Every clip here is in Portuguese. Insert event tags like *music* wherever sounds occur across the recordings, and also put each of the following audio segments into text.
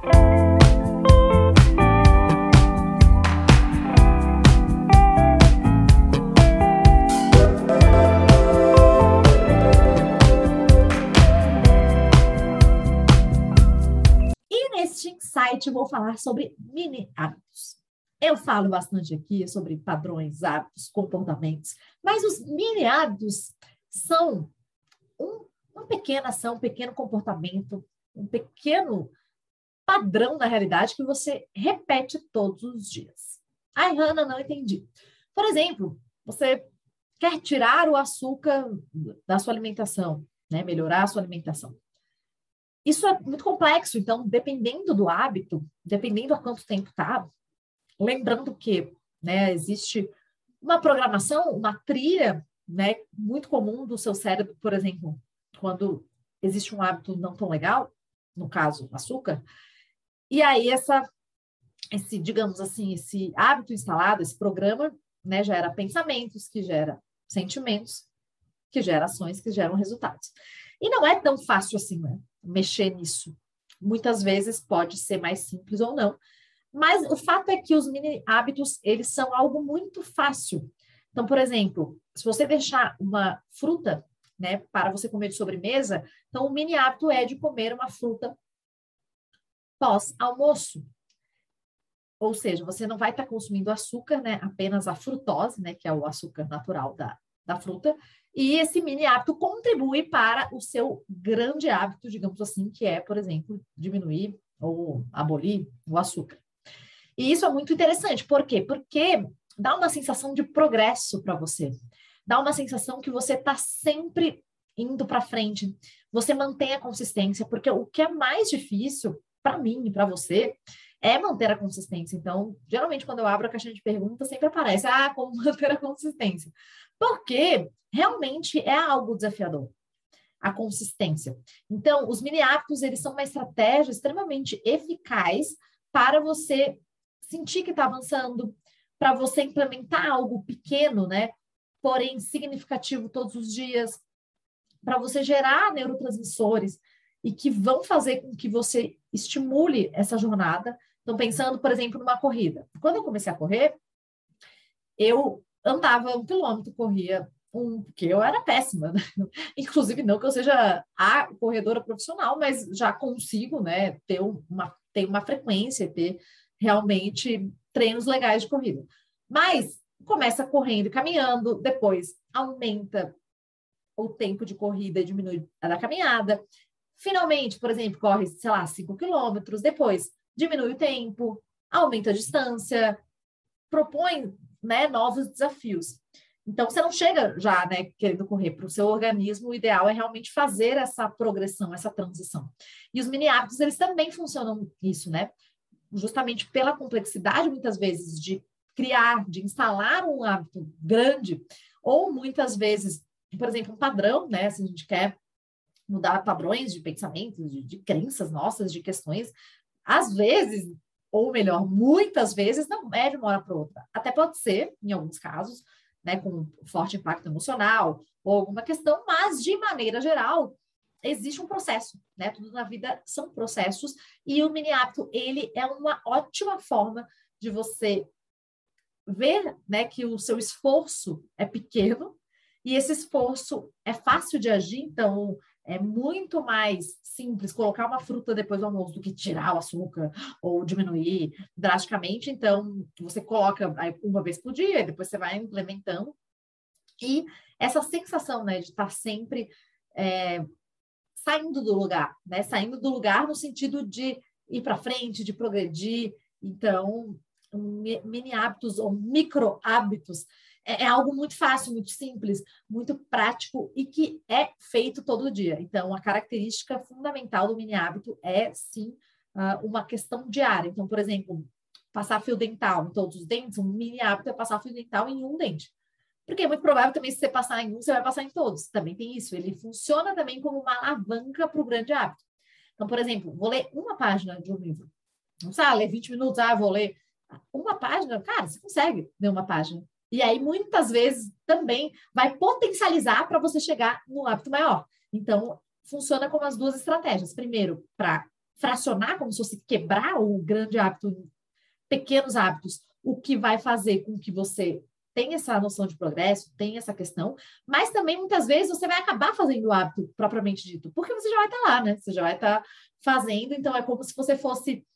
E neste insight vou falar sobre mini hábitos. Eu falo bastante aqui sobre padrões, hábitos, comportamentos, mas os mini hábitos são um, uma pequena ação, um pequeno comportamento, um pequeno padrão na realidade que você repete todos os dias. Ai, Hanna, não entendi. Por exemplo, você quer tirar o açúcar da sua alimentação, né? melhorar a sua alimentação. Isso é muito complexo, então, dependendo do hábito, dependendo a quanto tempo está, Lembrando que né, existe uma programação, uma trilha né, muito comum do seu cérebro, por exemplo, quando existe um hábito não tão legal, no caso, açúcar, e aí essa, esse, digamos assim, esse hábito instalado, esse programa, né, gera pensamentos, que gera sentimentos, que gera ações, que geram resultados. E não é tão fácil assim, né, mexer nisso. Muitas vezes pode ser mais simples ou não, mas o fato é que os mini hábitos, eles são algo muito fácil. Então, por exemplo, se você deixar uma fruta, né, para você comer de sobremesa, então o mini hábito é de comer uma fruta pós-almoço. Ou seja, você não vai estar consumindo açúcar, né, apenas a frutose, né, que é o açúcar natural da, da fruta, e esse mini hábito contribui para o seu grande hábito, digamos assim, que é, por exemplo, diminuir ou abolir o açúcar. E isso é muito interessante. Por quê? Porque dá uma sensação de progresso para você. Dá uma sensação que você está sempre indo para frente. Você mantém a consistência, porque o que é mais difícil para mim e para você é manter a consistência. Então, geralmente, quando eu abro a caixinha de perguntas, sempre aparece: ah, como *laughs* manter a consistência? Porque realmente é algo desafiador a consistência. Então, os mini hábitos, eles são uma estratégia extremamente eficaz para você sentir que está avançando, para você implementar algo pequeno, né? Porém significativo todos os dias, para você gerar neurotransmissores e que vão fazer com que você estimule essa jornada. Então, pensando, por exemplo, numa corrida. Quando eu comecei a correr, eu andava um quilômetro, corria um, porque eu era péssima, né? *laughs* inclusive não que eu seja a corredora profissional, mas já consigo, né, ter uma, ter uma frequência, ter realmente treinos legais de corrida. Mas começa correndo e caminhando, depois aumenta o tempo de corrida e diminui a da caminhada. Finalmente, por exemplo, corre, sei lá, 5 quilômetros, depois diminui o tempo, aumenta a distância, propõe né, novos desafios. Então, você não chega já né, querendo correr para o seu organismo, o ideal é realmente fazer essa progressão, essa transição. E os mini hábitos, eles também funcionam isso, né? justamente pela complexidade, muitas vezes, de criar, de instalar um hábito grande, ou muitas vezes, por exemplo, um padrão, né? Se a gente quer mudar padrões de pensamentos, de, de crenças nossas, de questões, às vezes, ou melhor, muitas vezes, não é de uma hora para outra. Até pode ser, em alguns casos, né, com forte impacto emocional ou alguma questão, mas de maneira geral, existe um processo, né? Tudo na vida são processos e o mini hábito ele é uma ótima forma de você ver, né, que o seu esforço é pequeno e esse esforço é fácil de agir, então é muito mais simples colocar uma fruta depois do almoço do que tirar o açúcar ou diminuir drasticamente. Então, você coloca uma vez por dia, depois você vai implementando. E essa sensação né, de estar sempre é, saindo do lugar, né? Saindo do lugar no sentido de ir para frente, de progredir. Então, mini hábitos ou micro hábitos é, é algo muito fácil, muito simples, muito prático e que é feito todo dia. Então, a característica fundamental do mini hábito é sim uh, uma questão diária. Então, por exemplo, passar fio dental em todos os dentes, um mini hábito é passar fio dental em um dente. Porque é muito provável também, se você passar em um, você vai passar em todos. Também tem isso. Ele funciona também como uma alavanca para o grande hábito. Então, por exemplo, vou ler uma página de um livro. Não precisa ler 20 minutos, ah, vou ler uma página. Cara, você consegue ler uma página. E aí, muitas vezes, também vai potencializar para você chegar no hábito maior. Então, funciona como as duas estratégias. Primeiro, para fracionar, como se fosse quebrar o grande hábito em pequenos hábitos, o que vai fazer com que você tenha essa noção de progresso, tenha essa questão, mas também muitas vezes você vai acabar fazendo o hábito propriamente dito, porque você já vai estar lá, né? Você já vai estar fazendo, então é como se você fosse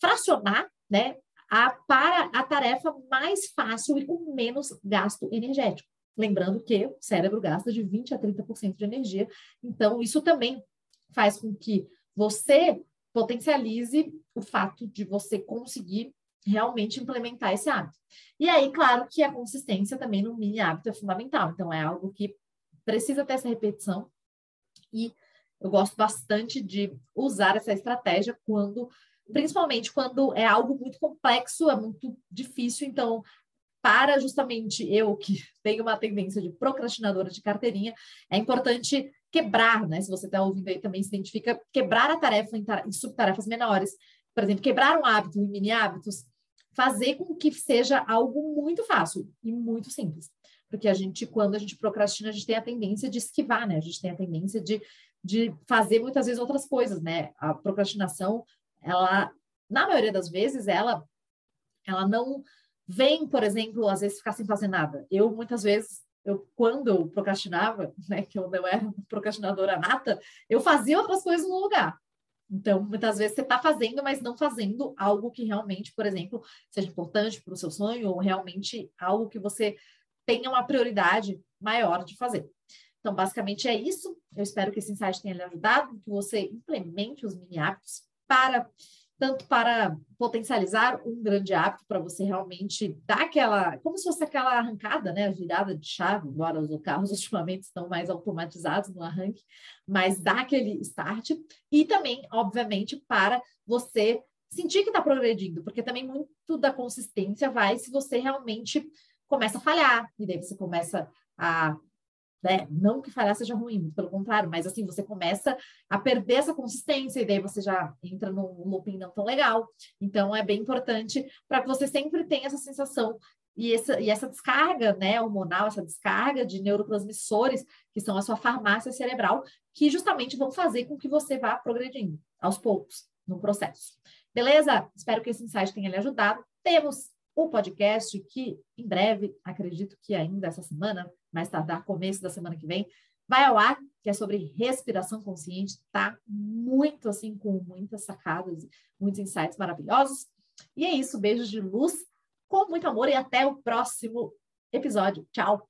fracionar, né, a, para a tarefa mais fácil e com menos gasto energético. Lembrando que o cérebro gasta de 20 a 30% de energia, então isso também faz com que você potencialize o fato de você conseguir realmente implementar esse hábito. E aí, claro que a consistência também no mini hábito é fundamental, então é algo que precisa ter essa repetição e eu gosto bastante de usar essa estratégia quando principalmente quando é algo muito complexo, é muito difícil. Então, para justamente eu que *laughs* tenho uma tendência de procrastinadora de carteirinha, é importante quebrar, né? Se você está ouvindo aí também se identifica, quebrar a tarefa em, em subtarefas menores. Por exemplo, quebrar um hábito em mini hábitos, fazer com que seja algo muito fácil e muito simples. Porque a gente, quando a gente procrastina, a gente tem a tendência de esquivar, né? A gente tem a tendência de, de fazer muitas vezes outras coisas, né? A procrastinação ela, na maioria das vezes, ela, ela não vem, por exemplo, às vezes ficar sem fazer nada. Eu, muitas vezes, eu, quando eu procrastinava, *laughs* né, que eu não era procrastinadora nata, eu fazia outras coisas no lugar. Então, muitas vezes você está fazendo, mas não fazendo algo que realmente, por exemplo, seja importante para o seu sonho ou realmente algo que você tenha uma prioridade maior de fazer. Então, basicamente é isso. Eu espero que esse insight tenha lhe ajudado, que você implemente os mini hábitos para tanto para potencializar um grande hábito para você realmente dar aquela, como se fosse aquela arrancada, né, a virada de chave, embora os carros *laughs* ultimamente estão mais automatizados no arranque, mas dá aquele start. E também, obviamente, para você sentir que está progredindo, porque também muito da consistência vai se você realmente começa a falhar, e daí você começa a né? Não que falhar seja ruim, pelo contrário, mas assim, você começa a perder essa consistência e daí você já entra num looping não tão legal. Então, é bem importante para que você sempre tenha essa sensação e essa, e essa descarga né, hormonal, essa descarga de neurotransmissores, que são a sua farmácia cerebral, que justamente vão fazer com que você vá progredindo aos poucos no processo. Beleza? Espero que esse insight tenha lhe ajudado. Temos o podcast que em breve, acredito que ainda essa semana, mais tardar começo da semana que vem, vai ao ar, que é sobre respiração consciente, tá? Muito assim, com muitas sacadas, muitos insights maravilhosos. E é isso, beijos de luz, com muito amor e até o próximo episódio. Tchau!